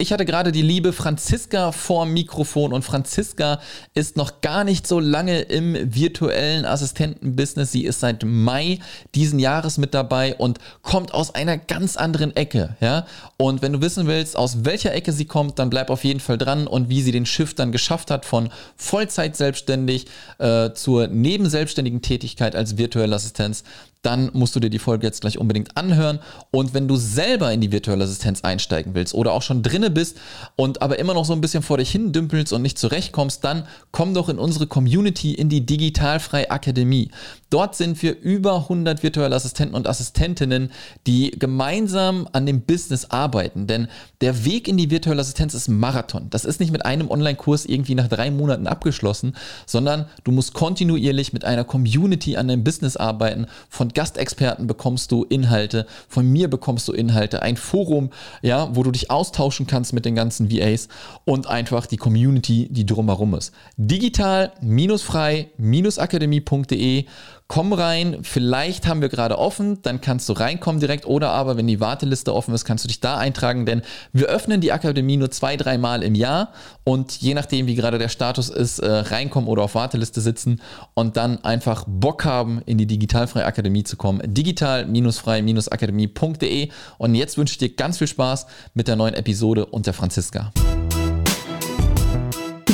Ich hatte gerade die liebe Franziska vor Mikrofon und Franziska ist noch gar nicht so lange im virtuellen Assistentenbusiness. Sie ist seit Mai diesen Jahres mit dabei und kommt aus einer ganz anderen Ecke, ja. Und wenn du wissen willst, aus welcher Ecke sie kommt, dann bleib auf jeden Fall dran und wie sie den Shift dann geschafft hat von Vollzeit selbstständig äh, zur nebenselbstständigen Tätigkeit als virtuelle Assistenz dann musst du dir die Folge jetzt gleich unbedingt anhören. Und wenn du selber in die virtuelle Assistenz einsteigen willst oder auch schon drinne bist und aber immer noch so ein bisschen vor dich hin dümpelst und nicht zurechtkommst, dann komm doch in unsere Community, in die Digitalfrei Akademie. Dort sind wir über 100 virtuelle Assistenten und Assistentinnen, die gemeinsam an dem Business arbeiten. Denn der Weg in die virtuelle Assistenz ist ein Marathon. Das ist nicht mit einem Online-Kurs irgendwie nach drei Monaten abgeschlossen, sondern du musst kontinuierlich mit einer Community an deinem Business arbeiten, von von Gastexperten bekommst du Inhalte, von mir bekommst du Inhalte, ein Forum, ja, wo du dich austauschen kannst mit den ganzen VAs und einfach die Community, die drumherum ist. Digital-frei-akademie.de komm rein, vielleicht haben wir gerade offen, dann kannst du reinkommen direkt oder aber, wenn die Warteliste offen ist, kannst du dich da eintragen, denn wir öffnen die Akademie nur zwei, dreimal im Jahr und je nachdem, wie gerade der Status ist, äh, reinkommen oder auf Warteliste sitzen und dann einfach Bock haben, in die Digitalfreie Akademie zu kommen. digital-frei-akademie.de und jetzt wünsche ich dir ganz viel Spaß mit der neuen Episode und der Franziska.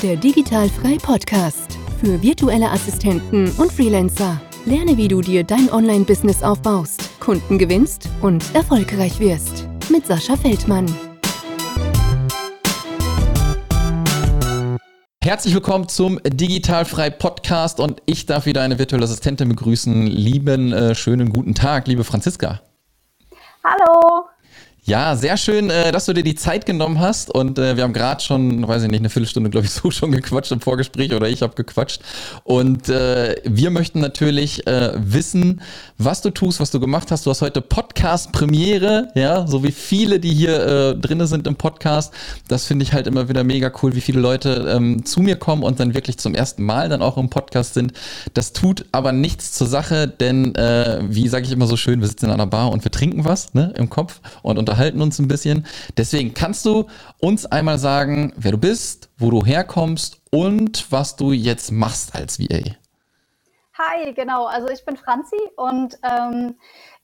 Der Digitalfrei Podcast für virtuelle Assistenten und Freelancer. Lerne, wie du dir dein Online-Business aufbaust, Kunden gewinnst und erfolgreich wirst. Mit Sascha Feldmann. Herzlich willkommen zum Digitalfrei Podcast und ich darf wieder eine virtuelle Assistentin begrüßen. Lieben, äh, schönen guten Tag, liebe Franziska. Hallo. Ja, sehr schön, äh, dass du dir die Zeit genommen hast. Und äh, wir haben gerade schon, weiß ich nicht, eine Viertelstunde, glaube ich, so schon gequatscht im Vorgespräch oder ich habe gequatscht. Und äh, wir möchten natürlich wissen, was du tust, was du gemacht hast. Du hast heute Podcast-Premiere, ja, so wie viele, die hier drinne sind im Podcast. Das finde ich halt immer wieder mega cool, wie viele Leute ähm, zu mir kommen und dann wirklich zum ersten Mal dann auch im Podcast sind. Das tut aber nichts zur Sache, denn wie sage ich immer so schön, wir sitzen in einer Bar und wir trinken was ne, im Kopf und unterhalten uns ein bisschen. Deswegen kannst du uns einmal sagen, wer du bist, wo du herkommst und was du jetzt machst als VA. Hi, genau. Also ich bin Franzi und ähm,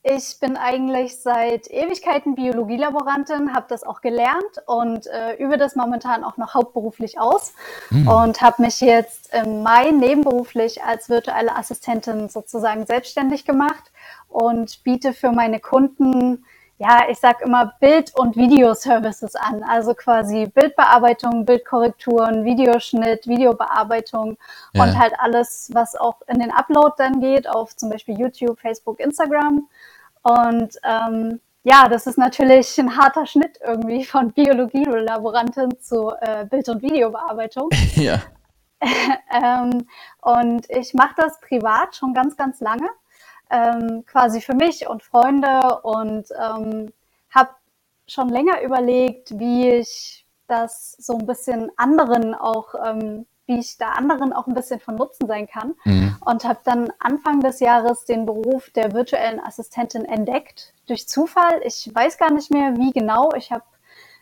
ich bin eigentlich seit Ewigkeiten Biologielaborantin, habe das auch gelernt und äh, übe das momentan auch noch hauptberuflich aus mhm. und habe mich jetzt im Mai nebenberuflich als virtuelle Assistentin sozusagen selbstständig gemacht und biete für meine Kunden ja, ich sag immer Bild- und Videoservices an. Also quasi Bildbearbeitung, Bildkorrekturen, Videoschnitt, Videobearbeitung ja. und halt alles, was auch in den Upload dann geht, auf zum Beispiel YouTube, Facebook, Instagram. Und ähm, ja, das ist natürlich ein harter Schnitt irgendwie von Biologie-Laborantin zu äh, Bild- und Videobearbeitung. Ja. ähm, und ich mache das privat schon ganz, ganz lange ähm, quasi für mich und Freunde und ähm, habe schon länger überlegt, wie ich das so ein bisschen anderen auch, ähm, wie ich da anderen auch ein bisschen von Nutzen sein kann. Mhm. Und habe dann Anfang des Jahres den Beruf der virtuellen Assistentin entdeckt, durch Zufall. Ich weiß gar nicht mehr, wie genau. Ich habe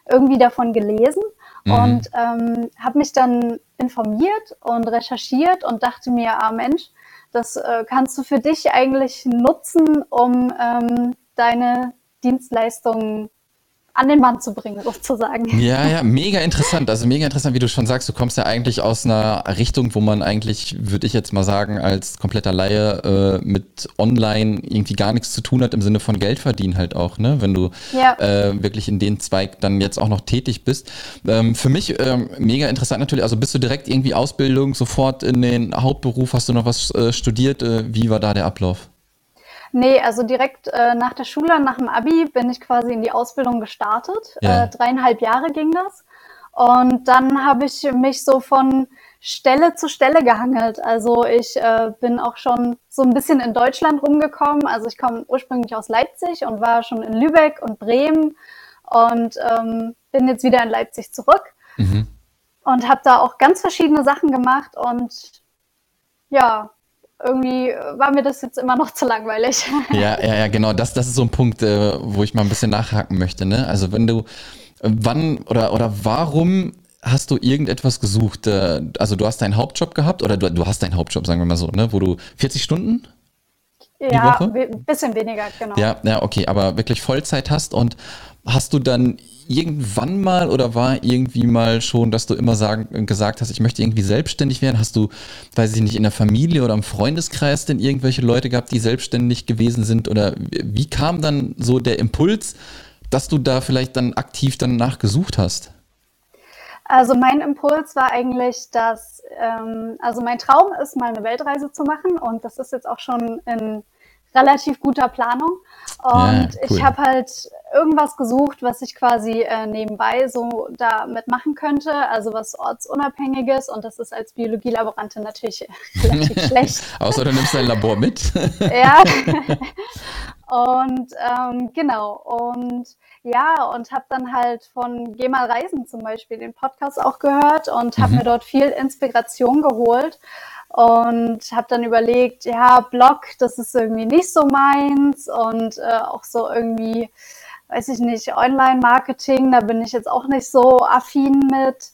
irgendwie davon gelesen mhm. und ähm, habe mich dann informiert und recherchiert und dachte mir, ah Mensch, das äh, kannst du für dich eigentlich nutzen, um ähm, deine Dienstleistungen an den Mann zu bringen, sozusagen. Ja, ja, mega interessant. Also mega interessant, wie du schon sagst, du kommst ja eigentlich aus einer Richtung, wo man eigentlich, würde ich jetzt mal sagen, als kompletter Laie äh, mit online irgendwie gar nichts zu tun hat im Sinne von Geld verdienen halt auch, ne? Wenn du ja. äh, wirklich in den Zweig dann jetzt auch noch tätig bist. Ähm, für mich ähm, mega interessant natürlich, also bist du direkt irgendwie Ausbildung, sofort in den Hauptberuf, hast du noch was äh, studiert? Äh, wie war da der Ablauf? Nee, also direkt äh, nach der Schule, nach dem Abi bin ich quasi in die Ausbildung gestartet. Ja. Äh, dreieinhalb Jahre ging das. Und dann habe ich mich so von Stelle zu Stelle gehangelt. Also ich äh, bin auch schon so ein bisschen in Deutschland rumgekommen. Also ich komme ursprünglich aus Leipzig und war schon in Lübeck und Bremen und ähm, bin jetzt wieder in Leipzig zurück mhm. und habe da auch ganz verschiedene Sachen gemacht und ja, irgendwie war mir das jetzt immer noch zu langweilig. Ja, ja, ja, genau. Das, das ist so ein Punkt, äh, wo ich mal ein bisschen nachhaken möchte. Ne? Also wenn du Wann oder, oder warum hast du irgendetwas gesucht? Äh, also du hast deinen Hauptjob gehabt oder du, du hast deinen Hauptjob, sagen wir mal so, ne? wo du 40 Stunden? Ja, ein bisschen weniger, genau. Ja, ja, okay, aber wirklich Vollzeit hast und hast du dann irgendwann mal oder war irgendwie mal schon, dass du immer sagen, gesagt hast, ich möchte irgendwie selbstständig werden? Hast du, weiß ich nicht, in der Familie oder im Freundeskreis denn irgendwelche Leute gehabt, die selbstständig gewesen sind? Oder wie kam dann so der Impuls, dass du da vielleicht dann aktiv dann nachgesucht hast? Also mein Impuls war eigentlich, dass, ähm, also mein Traum ist, mal eine Weltreise zu machen und das ist jetzt auch schon in relativ guter Planung. Und ja, cool. ich habe halt irgendwas gesucht, was ich quasi äh, nebenbei so damit machen könnte, also was ortsunabhängiges und das ist als Biologielaborantin natürlich relativ schlecht. Außer du nimmst dein Labor mit. ja. und ähm, genau und ja, und habe dann halt von Geh mal reisen zum Beispiel den Podcast auch gehört und habe mhm. mir dort viel Inspiration geholt und habe dann überlegt, ja, Blog, das ist irgendwie nicht so meins und äh, auch so irgendwie, weiß ich nicht, Online-Marketing, da bin ich jetzt auch nicht so affin mit.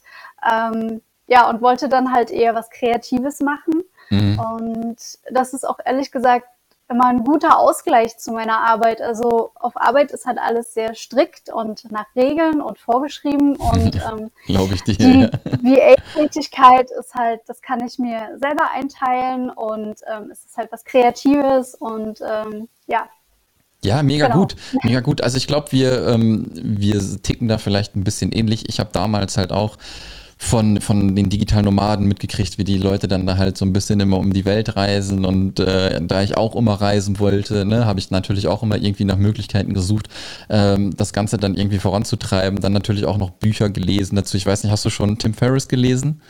Ähm, ja, und wollte dann halt eher was Kreatives machen. Mhm. Und das ist auch ehrlich gesagt immer ein guter Ausgleich zu meiner Arbeit. Also auf Arbeit ist halt alles sehr strikt und nach Regeln und vorgeschrieben und ähm, glaube ich dir. Die VA-Tätigkeit ist halt, das kann ich mir selber einteilen und ähm, es ist halt was Kreatives und ähm, ja. Ja, mega genau. gut, mega gut. Also ich glaube, wir, ähm, wir ticken da vielleicht ein bisschen ähnlich. Ich habe damals halt auch von, von den digitalen Nomaden mitgekriegt, wie die Leute dann da halt so ein bisschen immer um die Welt reisen und äh, da ich auch immer reisen wollte, ne, habe ich natürlich auch immer irgendwie nach Möglichkeiten gesucht, ähm, das Ganze dann irgendwie voranzutreiben. Dann natürlich auch noch Bücher gelesen dazu. Ich weiß nicht, hast du schon Tim Ferriss gelesen?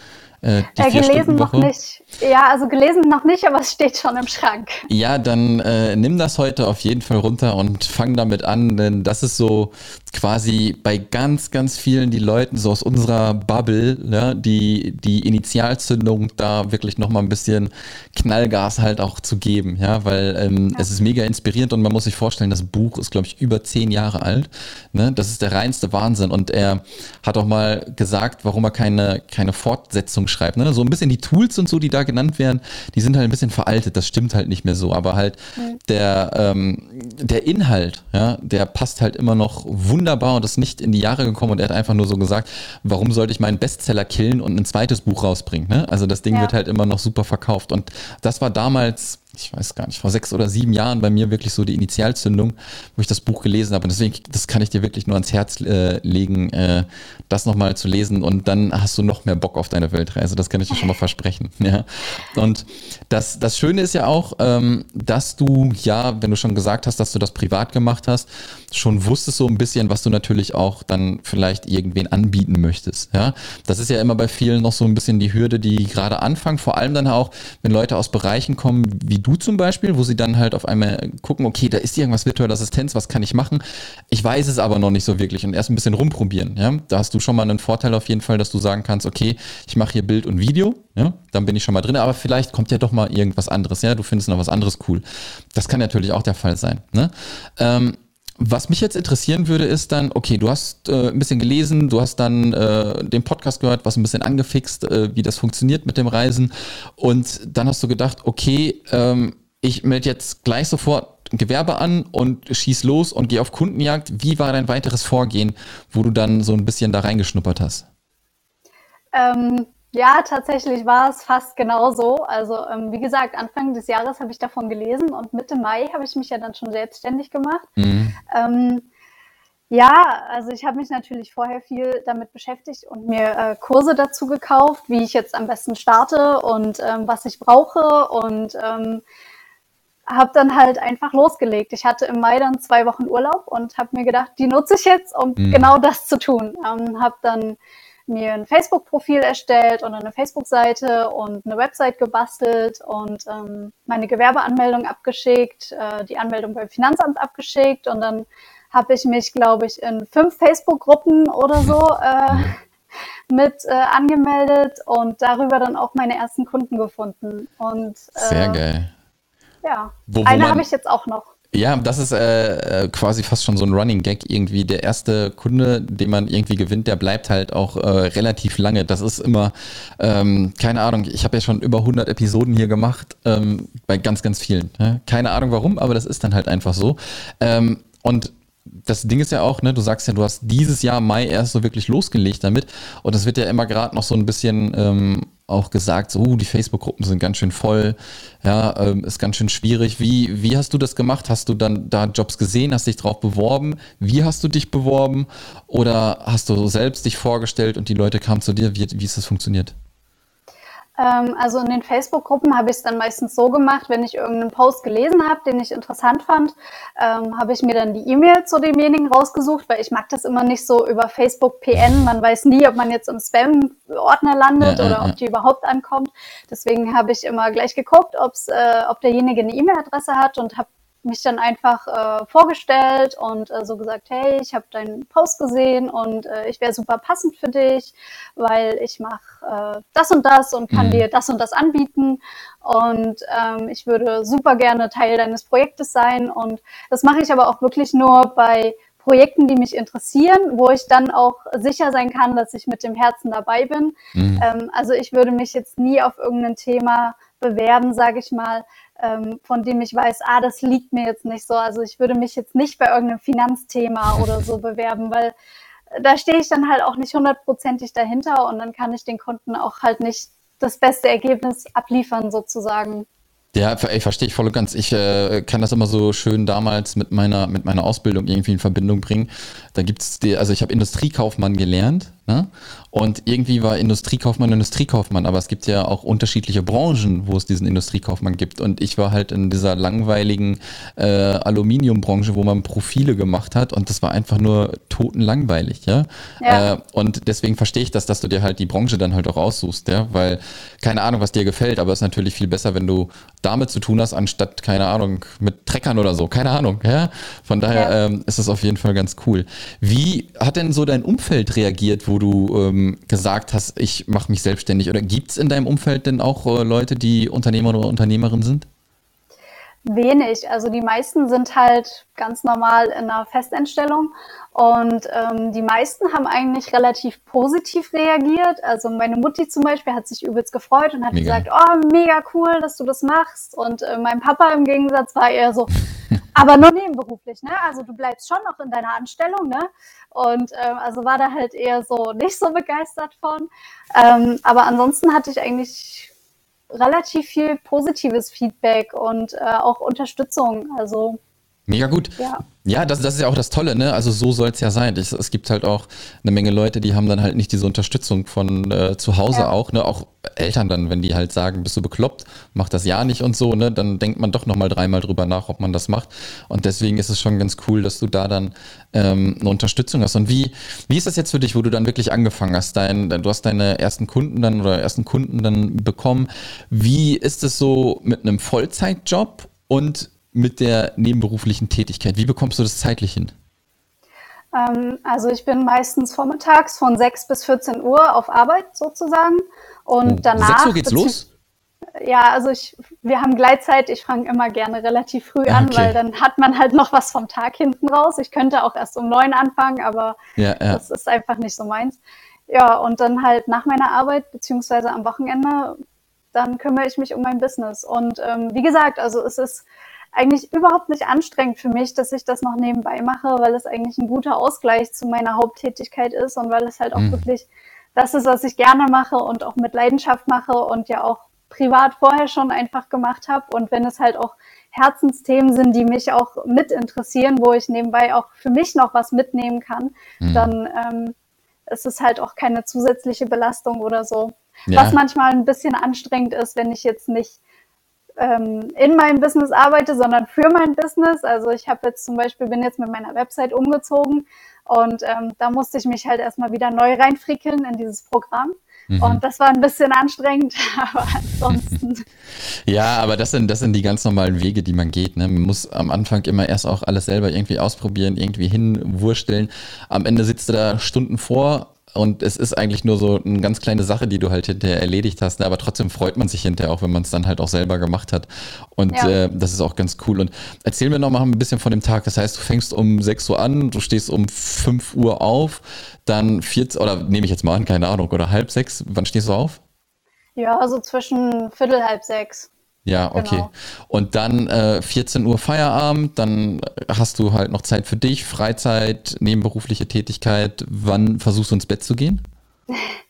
Äh, äh, gelesen noch nicht. Ja, also gelesen noch nicht, aber es steht schon im Schrank. Ja, dann äh, nimm das heute auf jeden Fall runter und fang damit an, denn das ist so quasi bei ganz, ganz vielen die Leuten so aus unserer Bubble, ne, die, die Initialzündung da wirklich nochmal ein bisschen Knallgas halt auch zu geben, ja, weil ähm, ja. es ist mega inspirierend und man muss sich vorstellen, das Buch ist, glaube ich, über zehn Jahre alt. Ne? Das ist der reinste Wahnsinn und er hat auch mal gesagt, warum er keine, keine Fortsetzung schreibt. Ne? So ein bisschen die Tools und so, die da genannt werden, die sind halt ein bisschen veraltet, das stimmt halt nicht mehr so, aber halt mhm. der, ähm, der Inhalt, ja, der passt halt immer noch wunderbar wunderbar und ist nicht in die Jahre gekommen und er hat einfach nur so gesagt, warum sollte ich meinen Bestseller killen und ein zweites Buch rausbringen? Ne? Also das Ding ja. wird halt immer noch super verkauft. Und das war damals ich weiß gar nicht, vor sechs oder sieben Jahren bei mir wirklich so die Initialzündung, wo ich das Buch gelesen habe. Und deswegen, das kann ich dir wirklich nur ans Herz äh, legen, äh, das nochmal zu lesen. Und dann hast du noch mehr Bock auf deine Weltreise. Das kann ich dir schon mal versprechen. Ja. Und das, das Schöne ist ja auch, ähm, dass du, ja, wenn du schon gesagt hast, dass du das privat gemacht hast, schon wusstest so ein bisschen, was du natürlich auch dann vielleicht irgendwen anbieten möchtest. Ja. Das ist ja immer bei vielen noch so ein bisschen die Hürde, die gerade anfangen. Vor allem dann auch, wenn Leute aus Bereichen kommen, wie du zum Beispiel, wo sie dann halt auf einmal gucken, okay, da ist irgendwas virtuelle Assistenz, was kann ich machen? Ich weiß es aber noch nicht so wirklich und erst ein bisschen rumprobieren. Ja? Da hast du schon mal einen Vorteil auf jeden Fall, dass du sagen kannst, okay, ich mache hier Bild und Video, ja? dann bin ich schon mal drin, aber vielleicht kommt ja doch mal irgendwas anderes, ja, du findest noch was anderes cool. Das kann natürlich auch der Fall sein. Ne? Ähm, was mich jetzt interessieren würde, ist dann, okay, du hast äh, ein bisschen gelesen, du hast dann äh, den Podcast gehört, was ein bisschen angefixt, äh, wie das funktioniert mit dem Reisen. Und dann hast du gedacht, okay, ähm, ich melde jetzt gleich sofort Gewerbe an und schieß los und gehe auf Kundenjagd. Wie war dein weiteres Vorgehen, wo du dann so ein bisschen da reingeschnuppert hast? Ähm, ja, tatsächlich war es fast genauso. Also ähm, wie gesagt, Anfang des Jahres habe ich davon gelesen und Mitte Mai habe ich mich ja dann schon selbstständig gemacht. Mhm. Ähm, ja, also ich habe mich natürlich vorher viel damit beschäftigt und mir äh, Kurse dazu gekauft, wie ich jetzt am besten starte und ähm, was ich brauche und ähm, habe dann halt einfach losgelegt. Ich hatte im Mai dann zwei Wochen Urlaub und habe mir gedacht, die nutze ich jetzt, um mhm. genau das zu tun. Ähm, habe dann mir ein Facebook-Profil erstellt und eine Facebook-Seite und eine Website gebastelt und ähm, meine Gewerbeanmeldung abgeschickt, äh, die Anmeldung beim Finanzamt abgeschickt und dann habe ich mich, glaube ich, in fünf Facebook-Gruppen oder so äh, mit äh, angemeldet und darüber dann auch meine ersten Kunden gefunden. Und, äh, Sehr geil. Ja, wo, wo eine habe ich jetzt auch noch. Ja, das ist äh, äh, quasi fast schon so ein Running Gag irgendwie. Der erste Kunde, den man irgendwie gewinnt, der bleibt halt auch äh, relativ lange. Das ist immer, ähm, keine Ahnung, ich habe ja schon über 100 Episoden hier gemacht, ähm, bei ganz, ganz vielen. Ja? Keine Ahnung warum, aber das ist dann halt einfach so. Ähm, und das Ding ist ja auch, ne, du sagst ja, du hast dieses Jahr Mai erst so wirklich losgelegt damit. Und es wird ja immer gerade noch so ein bisschen ähm, auch gesagt, so, uh, die Facebook-Gruppen sind ganz schön voll, ja, ähm, ist ganz schön schwierig. Wie, wie hast du das gemacht? Hast du dann da Jobs gesehen, hast dich drauf beworben? Wie hast du dich beworben? Oder hast du selbst dich vorgestellt und die Leute kamen zu dir? Wie, wie ist das funktioniert? Ähm, also in den Facebook-Gruppen habe ich es dann meistens so gemacht, wenn ich irgendeinen Post gelesen habe, den ich interessant fand, ähm, habe ich mir dann die E-Mail zu demjenigen rausgesucht, weil ich mag das immer nicht so über Facebook PN. Man weiß nie, ob man jetzt im Spam-Ordner landet ja, oder ja, ob die überhaupt ankommt. Deswegen habe ich immer gleich geguckt, ob's, äh, ob derjenige eine E-Mail-Adresse hat und habe mich dann einfach äh, vorgestellt und äh, so gesagt, hey, ich habe deinen Post gesehen und äh, ich wäre super passend für dich, weil ich mache äh, das und das und kann mhm. dir das und das anbieten und ähm, ich würde super gerne Teil deines Projektes sein und das mache ich aber auch wirklich nur bei Projekten, die mich interessieren, wo ich dann auch sicher sein kann, dass ich mit dem Herzen dabei bin. Mhm. Ähm, also ich würde mich jetzt nie auf irgendein Thema bewerben, sage ich mal, ähm, von dem ich weiß, ah, das liegt mir jetzt nicht so. Also ich würde mich jetzt nicht bei irgendeinem Finanzthema oder so bewerben, weil da stehe ich dann halt auch nicht hundertprozentig dahinter und dann kann ich den Kunden auch halt nicht das beste Ergebnis abliefern sozusagen. Ja, ich verstehe ich voll und ganz. Ich äh, kann das immer so schön damals mit meiner, mit meiner Ausbildung irgendwie in Verbindung bringen. Da gibt's die, also ich habe Industriekaufmann gelernt Ne? Und irgendwie war Industriekaufmann Industriekaufmann, aber es gibt ja auch unterschiedliche Branchen, wo es diesen Industriekaufmann gibt. Und ich war halt in dieser langweiligen äh, Aluminiumbranche, wo man Profile gemacht hat und das war einfach nur totenlangweilig, ja. ja. Äh, und deswegen verstehe ich das, dass du dir halt die Branche dann halt auch aussuchst, ja, weil keine Ahnung, was dir gefällt, aber es ist natürlich viel besser, wenn du damit zu tun hast, anstatt, keine Ahnung, mit Treckern oder so, keine Ahnung, ja. Von daher ja. ähm, ist es auf jeden Fall ganz cool. Wie hat denn so dein Umfeld reagiert, wo wo du ähm, gesagt hast, ich mache mich selbstständig? Oder gibt es in deinem Umfeld denn auch äh, Leute, die Unternehmer oder Unternehmerin sind? Wenig. Also die meisten sind halt ganz normal in einer Festeinstellung und ähm, die meisten haben eigentlich relativ positiv reagiert. Also meine Mutti zum Beispiel hat sich übelst gefreut und hat mega. gesagt, oh, mega cool, dass du das machst. Und äh, mein Papa im Gegensatz war eher so, aber nur nebenberuflich, ne? Also du bleibst schon noch in deiner Anstellung, ne? Und ähm, also war da halt eher so nicht so begeistert von. Ähm, aber ansonsten hatte ich eigentlich relativ viel positives Feedback und äh, auch Unterstützung. Also Mega gut. Ja. Ja, das, das ist ja auch das Tolle, ne? Also so soll es ja sein. Es, es gibt halt auch eine Menge Leute, die haben dann halt nicht diese Unterstützung von äh, zu Hause ja. auch, ne? Auch Eltern dann, wenn die halt sagen, bist du bekloppt, mach das ja nicht und so, ne? Dann denkt man doch nochmal dreimal drüber nach, ob man das macht. Und deswegen ist es schon ganz cool, dass du da dann ähm, eine Unterstützung hast. Und wie, wie ist das jetzt für dich, wo du dann wirklich angefangen hast? Dein, du hast deine ersten Kunden dann oder ersten Kunden dann bekommen. Wie ist es so mit einem Vollzeitjob und mit der nebenberuflichen Tätigkeit? Wie bekommst du das zeitlich hin? Ähm, also ich bin meistens vormittags von 6 bis 14 Uhr auf Arbeit sozusagen. Und oh, danach. 6 Uhr geht's los? Ja, also ich, wir haben Gleitzeit. Ich fange immer gerne relativ früh ah, an, okay. weil dann hat man halt noch was vom Tag hinten raus. Ich könnte auch erst um neun anfangen, aber ja, ja. das ist einfach nicht so meins. Ja, und dann halt nach meiner Arbeit, beziehungsweise am Wochenende, dann kümmere ich mich um mein Business. Und ähm, wie gesagt, also es ist eigentlich überhaupt nicht anstrengend für mich, dass ich das noch nebenbei mache, weil es eigentlich ein guter Ausgleich zu meiner Haupttätigkeit ist und weil es halt auch mhm. wirklich das ist, was ich gerne mache und auch mit Leidenschaft mache und ja auch privat vorher schon einfach gemacht habe. Und wenn es halt auch Herzensthemen sind, die mich auch mit interessieren, wo ich nebenbei auch für mich noch was mitnehmen kann, mhm. dann ähm, ist es halt auch keine zusätzliche Belastung oder so. Ja. Was manchmal ein bisschen anstrengend ist, wenn ich jetzt nicht ähm, in meinem Business arbeite, sondern für mein Business. Also ich habe jetzt zum Beispiel, bin jetzt mit meiner Website umgezogen und ähm, da musste ich mich halt erstmal wieder neu reinfrickeln in dieses Programm. Mhm. Und das war ein bisschen anstrengend, aber ansonsten. ja, aber das sind, das sind die ganz normalen Wege, die man geht. Ne? Man muss am Anfang immer erst auch alles selber irgendwie ausprobieren, irgendwie hinwursteln. Am Ende sitzt du da Stunden vor und es ist eigentlich nur so eine ganz kleine Sache, die du halt hinterher erledigt hast, ne? aber trotzdem freut man sich hinterher auch, wenn man es dann halt auch selber gemacht hat und ja. äh, das ist auch ganz cool und erzähl mir noch mal ein bisschen von dem Tag, das heißt, du fängst um 6 Uhr an, du stehst um 5 Uhr auf, dann 14, oder nehme ich jetzt mal an, keine Ahnung, oder halb sechs, wann stehst du auf? Ja, also zwischen Viertel, halb sechs. Ja, okay. Genau. Und dann äh, 14 Uhr Feierabend, dann hast du halt noch Zeit für dich, Freizeit, nebenberufliche Tätigkeit. Wann versuchst du ins Bett zu gehen?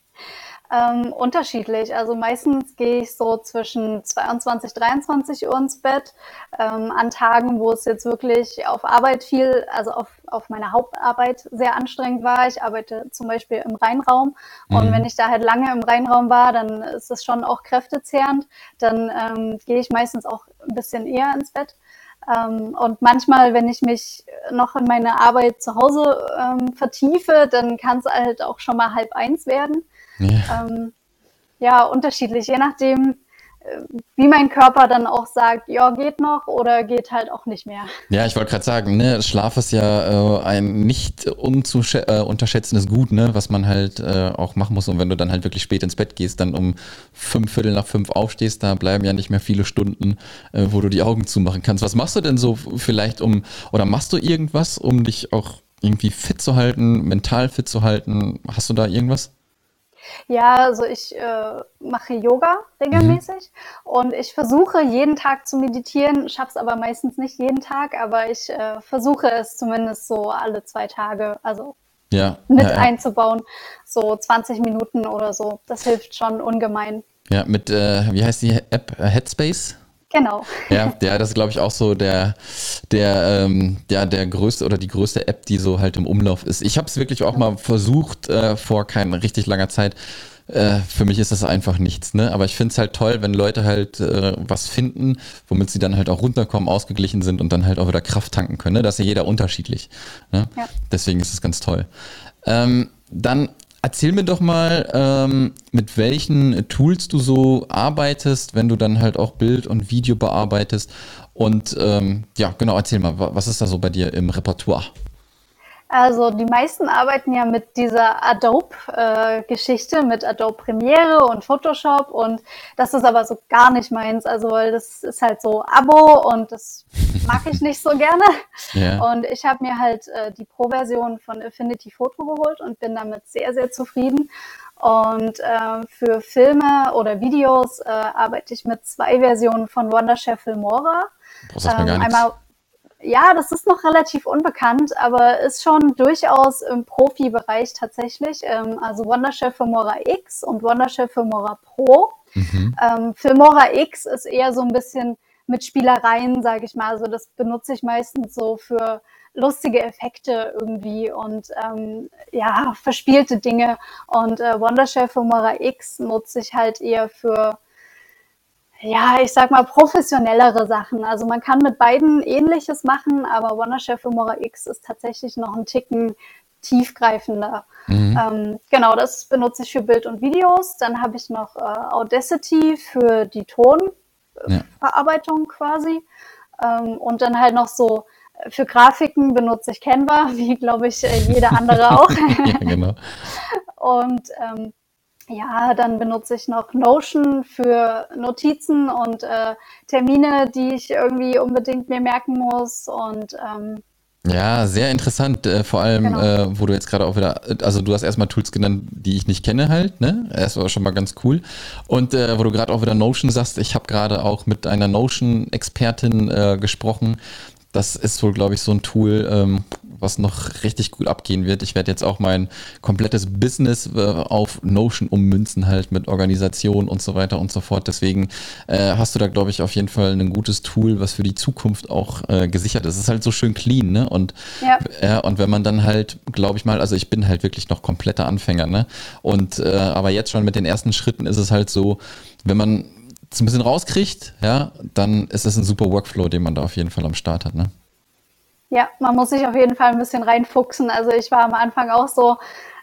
Ähm, unterschiedlich. Also meistens gehe ich so zwischen 22, 23 Uhr ins Bett. Ähm, an Tagen, wo es jetzt wirklich auf Arbeit viel, also auf, auf meine Hauptarbeit sehr anstrengend war. Ich arbeite zum Beispiel im Rheinraum. Und mhm. wenn ich da halt lange im Rheinraum war, dann ist es schon auch kräftezehrend. Dann ähm, gehe ich meistens auch ein bisschen eher ins Bett. Ähm, und manchmal, wenn ich mich noch in meine Arbeit zu Hause ähm, vertiefe, dann kann es halt auch schon mal halb eins werden. Ja. Ähm, ja, unterschiedlich, je nachdem, äh, wie mein Körper dann auch sagt, ja, geht noch oder geht halt auch nicht mehr. Ja, ich wollte gerade sagen, ne, Schlaf ist ja äh, ein nicht äh, unterschätzendes Gut, ne, was man halt äh, auch machen muss. Und wenn du dann halt wirklich spät ins Bett gehst, dann um fünf Viertel nach fünf aufstehst, da bleiben ja nicht mehr viele Stunden, äh, wo du die Augen zumachen kannst. Was machst du denn so vielleicht um, oder machst du irgendwas, um dich auch irgendwie fit zu halten, mental fit zu halten? Hast du da irgendwas? Ja, also ich äh, mache Yoga regelmäßig mhm. und ich versuche jeden Tag zu meditieren, schaffe es aber meistens nicht jeden Tag, aber ich äh, versuche es zumindest so alle zwei Tage, also ja, mit ja, ja. einzubauen, so 20 Minuten oder so. Das hilft schon ungemein. Ja, mit, äh, wie heißt die App? Headspace? Genau. Ja, ja das ist, glaube ich, auch so der, der, ähm, der, der größte oder die größte App, die so halt im Umlauf ist. Ich habe es wirklich auch mal versucht, äh, vor keiner richtig langer Zeit. Äh, für mich ist das einfach nichts, ne? Aber ich finde es halt toll, wenn Leute halt äh, was finden, womit sie dann halt auch runterkommen, ausgeglichen sind und dann halt auch wieder Kraft tanken können. Ne? Das ist ja jeder unterschiedlich. Ne? Ja. Deswegen ist es ganz toll. Ähm, dann Erzähl mir doch mal, ähm, mit welchen Tools du so arbeitest, wenn du dann halt auch Bild und Video bearbeitest. Und ähm, ja, genau, erzähl mal, was ist da so bei dir im Repertoire? Also die meisten arbeiten ja mit dieser Adobe-Geschichte, äh, mit Adobe Premiere und Photoshop und das ist aber so gar nicht meins, also weil das ist halt so Abo und das mag ich nicht so gerne. Ja. Und ich habe mir halt äh, die Pro-Version von Affinity Photo geholt und bin damit sehr, sehr zufrieden. Und äh, für Filme oder Videos äh, arbeite ich mit zwei Versionen von Wonderchef Filmora. Ähm, einmal ja, das ist noch relativ unbekannt, aber ist schon durchaus im Profibereich tatsächlich. Ähm, also Wonderchef Filmora X und Wonderchef Filmora Pro. Mhm. Ähm, Filmora X ist eher so ein bisschen mit Spielereien, sage ich mal. Also das benutze ich meistens so für lustige Effekte irgendwie und ähm, ja, verspielte Dinge. Und äh, Wonderchef Filmora X nutze ich halt eher für ja, ich sag mal, professionellere Sachen. Also man kann mit beiden ähnliches machen, aber Wonderchef Filmora X ist tatsächlich noch ein Ticken tiefgreifender. Mhm. Ähm, genau, das benutze ich für Bild und Videos. Dann habe ich noch äh, Audacity für die Tonverarbeitung ja. quasi. Ähm, und dann halt noch so äh, für Grafiken benutze ich Canva, wie glaube ich äh, jeder andere auch. ja, genau. Und ähm, ja, dann benutze ich noch Notion für Notizen und äh, Termine, die ich irgendwie unbedingt mir merken muss und ähm, ja, sehr interessant, äh, vor allem, genau. äh, wo du jetzt gerade auch wieder, also du hast erstmal Tools genannt, die ich nicht kenne halt, ne? Das war schon mal ganz cool. Und äh, wo du gerade auch wieder Notion sagst, ich habe gerade auch mit einer Notion-Expertin äh, gesprochen. Das ist wohl, glaube ich, so ein Tool, ähm, was noch richtig gut abgehen wird. Ich werde jetzt auch mein komplettes Business äh, auf Notion ummünzen, halt mit Organisation und so weiter und so fort. Deswegen äh, hast du da, glaube ich, auf jeden Fall ein gutes Tool, was für die Zukunft auch äh, gesichert ist. Es ist halt so schön clean, ne? Und, ja. und wenn man dann halt, glaube ich mal, also ich bin halt wirklich noch kompletter Anfänger, ne? Und äh, aber jetzt schon mit den ersten Schritten ist es halt so, wenn man es ein bisschen rauskriegt, ja, dann ist es ein super Workflow, den man da auf jeden Fall am Start hat, ne? Ja, man muss sich auf jeden Fall ein bisschen reinfuchsen. Also ich war am Anfang auch so,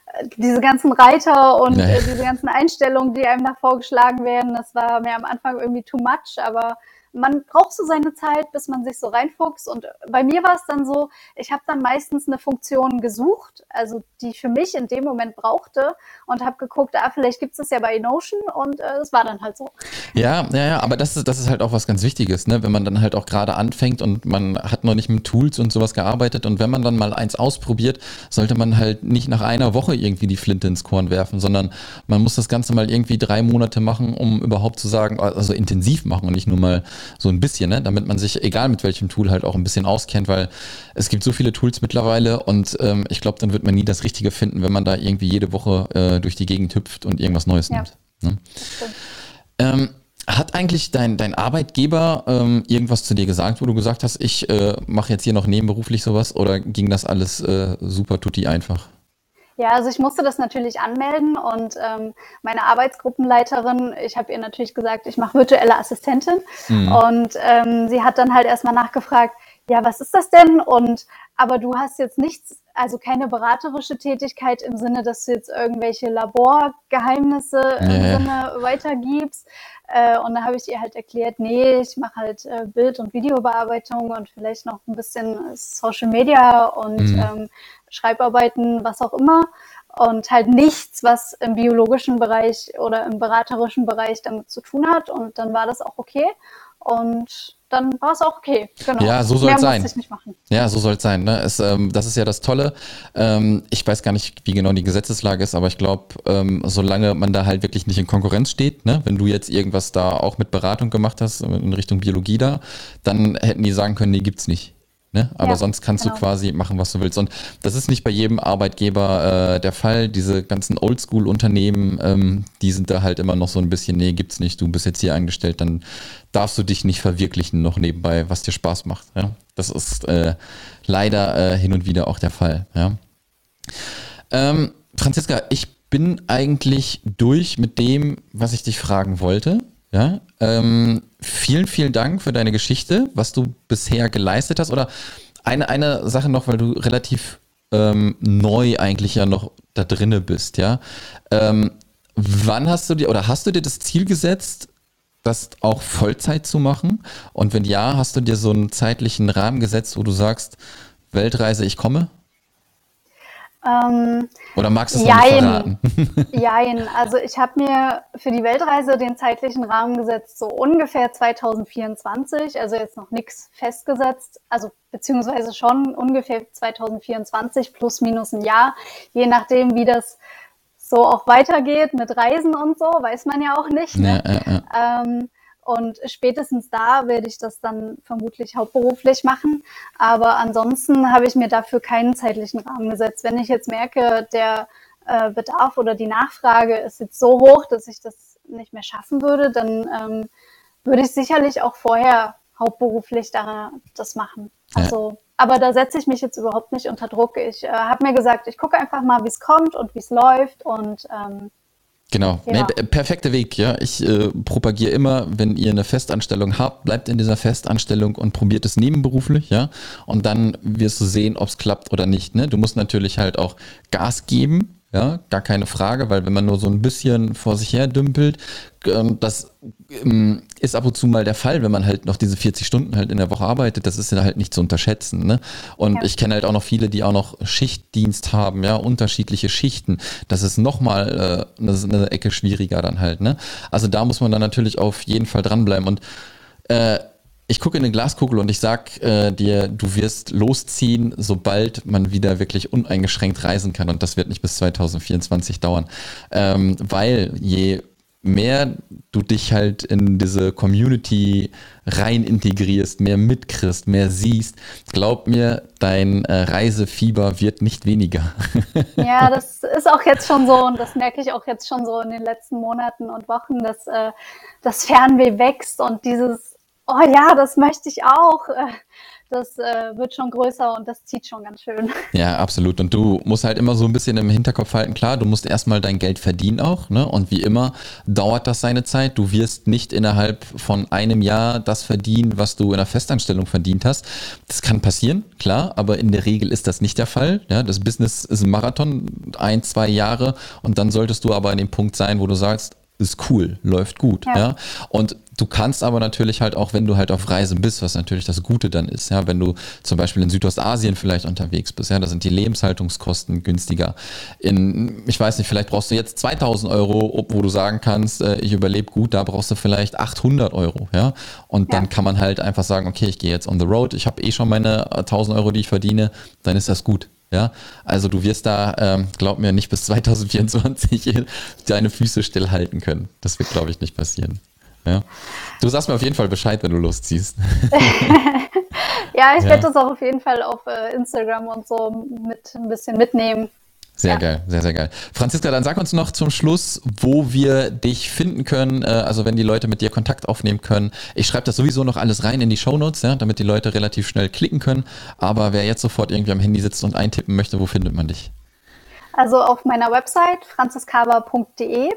äh, diese ganzen Reiter und nee. diese ganzen Einstellungen, die einem da vorgeschlagen werden, das war mir am Anfang irgendwie too much, aber man braucht so seine Zeit, bis man sich so reinfuchst. Und bei mir war es dann so, ich habe dann meistens eine Funktion gesucht, also die für mich in dem Moment brauchte und habe geguckt, ah, vielleicht gibt es das ja bei Notion und es äh, war dann halt so. Ja, ja, ja, aber das ist, das ist halt auch was ganz Wichtiges, ne? wenn man dann halt auch gerade anfängt und man hat noch nicht mit Tools und sowas gearbeitet und wenn man dann mal eins ausprobiert, sollte man halt nicht nach einer Woche irgendwie die Flinte ins Korn werfen, sondern man muss das Ganze mal irgendwie drei Monate machen, um überhaupt zu sagen, also intensiv machen und nicht nur mal so ein bisschen, ne? damit man sich, egal mit welchem Tool, halt auch ein bisschen auskennt, weil es gibt so viele Tools mittlerweile und ähm, ich glaube, dann wird man nie das Richtige finden, wenn man da irgendwie jede Woche äh, durch die Gegend hüpft und irgendwas Neues ja. nimmt. Ne? Ähm, hat eigentlich dein, dein Arbeitgeber ähm, irgendwas zu dir gesagt, wo du gesagt hast, ich äh, mache jetzt hier noch nebenberuflich sowas oder ging das alles äh, super tutti einfach? Ja, also ich musste das natürlich anmelden und ähm, meine Arbeitsgruppenleiterin, ich habe ihr natürlich gesagt, ich mache virtuelle Assistentin mhm. und ähm, sie hat dann halt erstmal nachgefragt, ja, was ist das denn? Und aber du hast jetzt nichts, also keine beraterische Tätigkeit im Sinne, dass du jetzt irgendwelche Laborgeheimnisse im Sinne weitergibst. Äh, und da habe ich ihr halt erklärt, nee, ich mache halt äh, Bild- und Videobearbeitung und vielleicht noch ein bisschen Social Media und mhm. ähm, Schreibarbeiten, was auch immer. Und halt nichts, was im biologischen Bereich oder im beraterischen Bereich damit zu tun hat. Und dann war das auch okay. Und dann war es auch okay. Genau. Ja, so soll es sein. Ja, so soll es sein. Ne? Es, ähm, das ist ja das Tolle. Ähm, ich weiß gar nicht, wie genau die Gesetzeslage ist, aber ich glaube, ähm, solange man da halt wirklich nicht in Konkurrenz steht, ne? wenn du jetzt irgendwas da auch mit Beratung gemacht hast, in Richtung Biologie da, dann hätten die sagen können, nee, gibt's nicht. Ne? Aber ja, sonst kannst genau. du quasi machen, was du willst. Und das ist nicht bei jedem Arbeitgeber äh, der Fall. Diese ganzen Oldschool-Unternehmen, ähm, die sind da halt immer noch so ein bisschen, nee, gibt's nicht. Du bist jetzt hier eingestellt, dann darfst du dich nicht verwirklichen noch nebenbei, was dir Spaß macht. Ja? Das ist äh, leider äh, hin und wieder auch der Fall. Ja? Ähm, Franziska, ich bin eigentlich durch mit dem, was ich dich fragen wollte. Ja, ähm, vielen, vielen Dank für deine Geschichte, was du bisher geleistet hast. Oder eine, eine Sache noch, weil du relativ ähm, neu eigentlich ja noch da drinne bist, ja. Ähm, wann hast du dir oder hast du dir das Ziel gesetzt, das auch Vollzeit zu machen? Und wenn ja, hast du dir so einen zeitlichen Rahmen gesetzt, wo du sagst, Weltreise, ich komme? Ähm, Oder magst du es nicht verraten? Jein, also ich habe mir für die Weltreise den zeitlichen Rahmen gesetzt, so ungefähr 2024, also jetzt noch nichts festgesetzt, also beziehungsweise schon ungefähr 2024 plus minus ein Jahr, je nachdem, wie das so auch weitergeht mit Reisen und so, weiß man ja auch nicht. Ne? Ja, ja, ja. Ähm, und spätestens da werde ich das dann vermutlich hauptberuflich machen. Aber ansonsten habe ich mir dafür keinen zeitlichen Rahmen gesetzt. Wenn ich jetzt merke, der äh, Bedarf oder die Nachfrage ist jetzt so hoch, dass ich das nicht mehr schaffen würde, dann ähm, würde ich sicherlich auch vorher hauptberuflich da, das machen. Also, aber da setze ich mich jetzt überhaupt nicht unter Druck. Ich äh, habe mir gesagt, ich gucke einfach mal, wie es kommt und wie es läuft und ähm, Genau, ja. nee, perfekter Weg, ja. Ich äh, propagiere immer, wenn ihr eine Festanstellung habt, bleibt in dieser Festanstellung und probiert es nebenberuflich, ja. Und dann wirst du sehen, ob es klappt oder nicht. Ne? Du musst natürlich halt auch Gas geben, ja, gar keine Frage, weil wenn man nur so ein bisschen vor sich her dümpelt, ähm, das ähm, ist ab und zu mal der Fall, wenn man halt noch diese 40 Stunden halt in der Woche arbeitet, das ist ja halt nicht zu unterschätzen. Ne? Und ja. ich kenne halt auch noch viele, die auch noch Schichtdienst haben, ja, unterschiedliche Schichten. Das ist nochmal äh, eine, eine Ecke schwieriger dann halt. Ne? Also da muss man dann natürlich auf jeden Fall dranbleiben. Und äh, ich gucke in eine Glaskugel und ich sag äh, dir, du wirst losziehen, sobald man wieder wirklich uneingeschränkt reisen kann. Und das wird nicht bis 2024 dauern. Ähm, weil je mehr du dich halt in diese Community rein integrierst, mehr mitkriegst, mehr siehst, glaub mir, dein äh, Reisefieber wird nicht weniger. ja, das ist auch jetzt schon so und das merke ich auch jetzt schon so in den letzten Monaten und Wochen, dass äh, das Fernweh wächst und dieses oh ja, das möchte ich auch. Äh, das äh, wird schon größer und das zieht schon ganz schön. Ja, absolut. Und du musst halt immer so ein bisschen im Hinterkopf halten, klar, du musst erstmal dein Geld verdienen auch, ne? Und wie immer dauert das seine Zeit. Du wirst nicht innerhalb von einem Jahr das verdienen, was du in der Festanstellung verdient hast. Das kann passieren, klar, aber in der Regel ist das nicht der Fall. Ja, das Business ist ein Marathon, ein, zwei Jahre und dann solltest du aber an dem Punkt sein, wo du sagst, ist cool, läuft gut. Ja. ja. Und du kannst aber natürlich halt auch, wenn du halt auf Reisen bist, was natürlich das Gute dann ist, ja, wenn du zum Beispiel in Südostasien vielleicht unterwegs bist, ja, da sind die Lebenshaltungskosten günstiger. In, ich weiß nicht, vielleicht brauchst du jetzt 2000 Euro, wo du sagen kannst, äh, ich überlebe gut, da brauchst du vielleicht 800 Euro, ja. Und dann kann man halt einfach sagen, okay, ich gehe jetzt on the road, ich habe eh schon meine 1000 Euro, die ich verdiene, dann ist das gut. Ja, also du wirst da, ähm, glaub mir, nicht bis 2024 deine Füße stillhalten können. Das wird, glaube ich, nicht passieren. Ja. Du sagst mir auf jeden Fall Bescheid, wenn du losziehst. ja, ich ja. werde das auch auf jeden Fall auf äh, Instagram und so mit ein bisschen mitnehmen. Sehr ja. geil, sehr, sehr geil. Franziska, dann sag uns noch zum Schluss, wo wir dich finden können, äh, also wenn die Leute mit dir Kontakt aufnehmen können. Ich schreibe das sowieso noch alles rein in die Shownotes, ja, damit die Leute relativ schnell klicken können. Aber wer jetzt sofort irgendwie am Handy sitzt und eintippen möchte, wo findet man dich? Also auf meiner Website franziskaber.de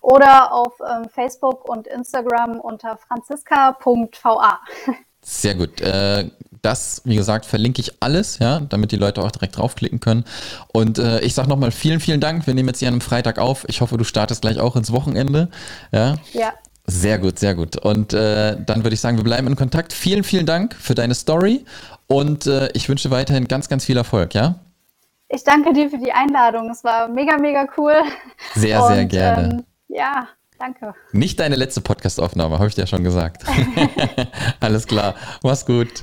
oder auf ähm, Facebook und Instagram unter franziska.va. Sehr gut. Äh, das, wie gesagt, verlinke ich alles, ja, damit die Leute auch direkt draufklicken können. Und äh, ich sage nochmal vielen, vielen Dank. Wir nehmen jetzt hier an einem Freitag auf. Ich hoffe, du startest gleich auch ins Wochenende. Ja. Ja. Sehr gut, sehr gut. Und äh, dann würde ich sagen, wir bleiben in Kontakt. Vielen, vielen Dank für deine Story und äh, ich wünsche weiterhin ganz, ganz viel Erfolg, ja? Ich danke dir für die Einladung. Es war mega, mega cool. Sehr, und, sehr gerne. Ähm, ja, Danke. Nicht deine letzte Podcastaufnahme, habe ich dir ja schon gesagt. Alles klar. Mach's gut.